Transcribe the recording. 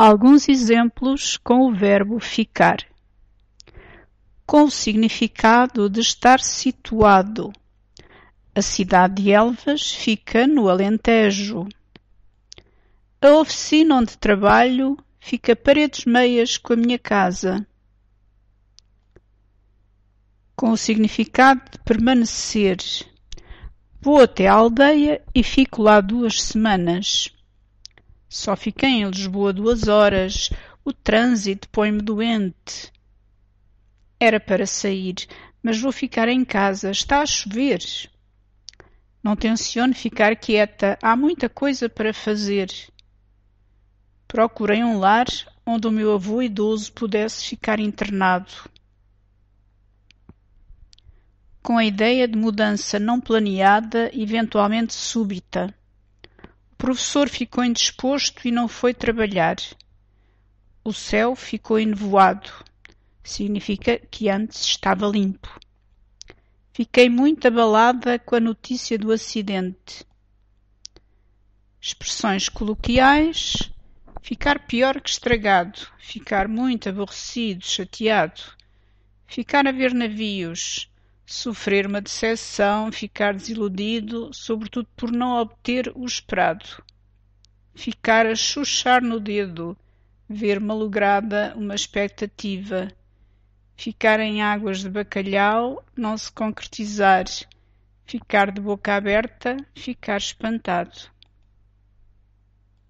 Alguns exemplos com o verbo ficar. Com o significado de estar situado. A cidade de Elvas fica no Alentejo. A oficina onde trabalho fica paredes meias com a minha casa. Com o significado de permanecer. Vou até a aldeia e fico lá duas semanas. Só fiquei em Lisboa duas horas. O trânsito põe-me doente. Era para sair, mas vou ficar em casa. Está a chover. Não tenciono ficar quieta. Há muita coisa para fazer. Procurei um lar onde o meu avô idoso pudesse ficar internado. Com a ideia de mudança não planeada, eventualmente súbita professor ficou indisposto e não foi trabalhar. O céu ficou enevoado. Significa que antes estava limpo. Fiquei muito abalada com a notícia do acidente. Expressões coloquiais: ficar pior que estragado, ficar muito aborrecido, chateado, ficar a ver navios, sofrer uma decepção, ficar desiludido, sobretudo por não obter o esperado, ficar a chuchar no dedo, ver malograda uma expectativa, ficar em águas de bacalhau, não se concretizar, ficar de boca aberta, ficar espantado.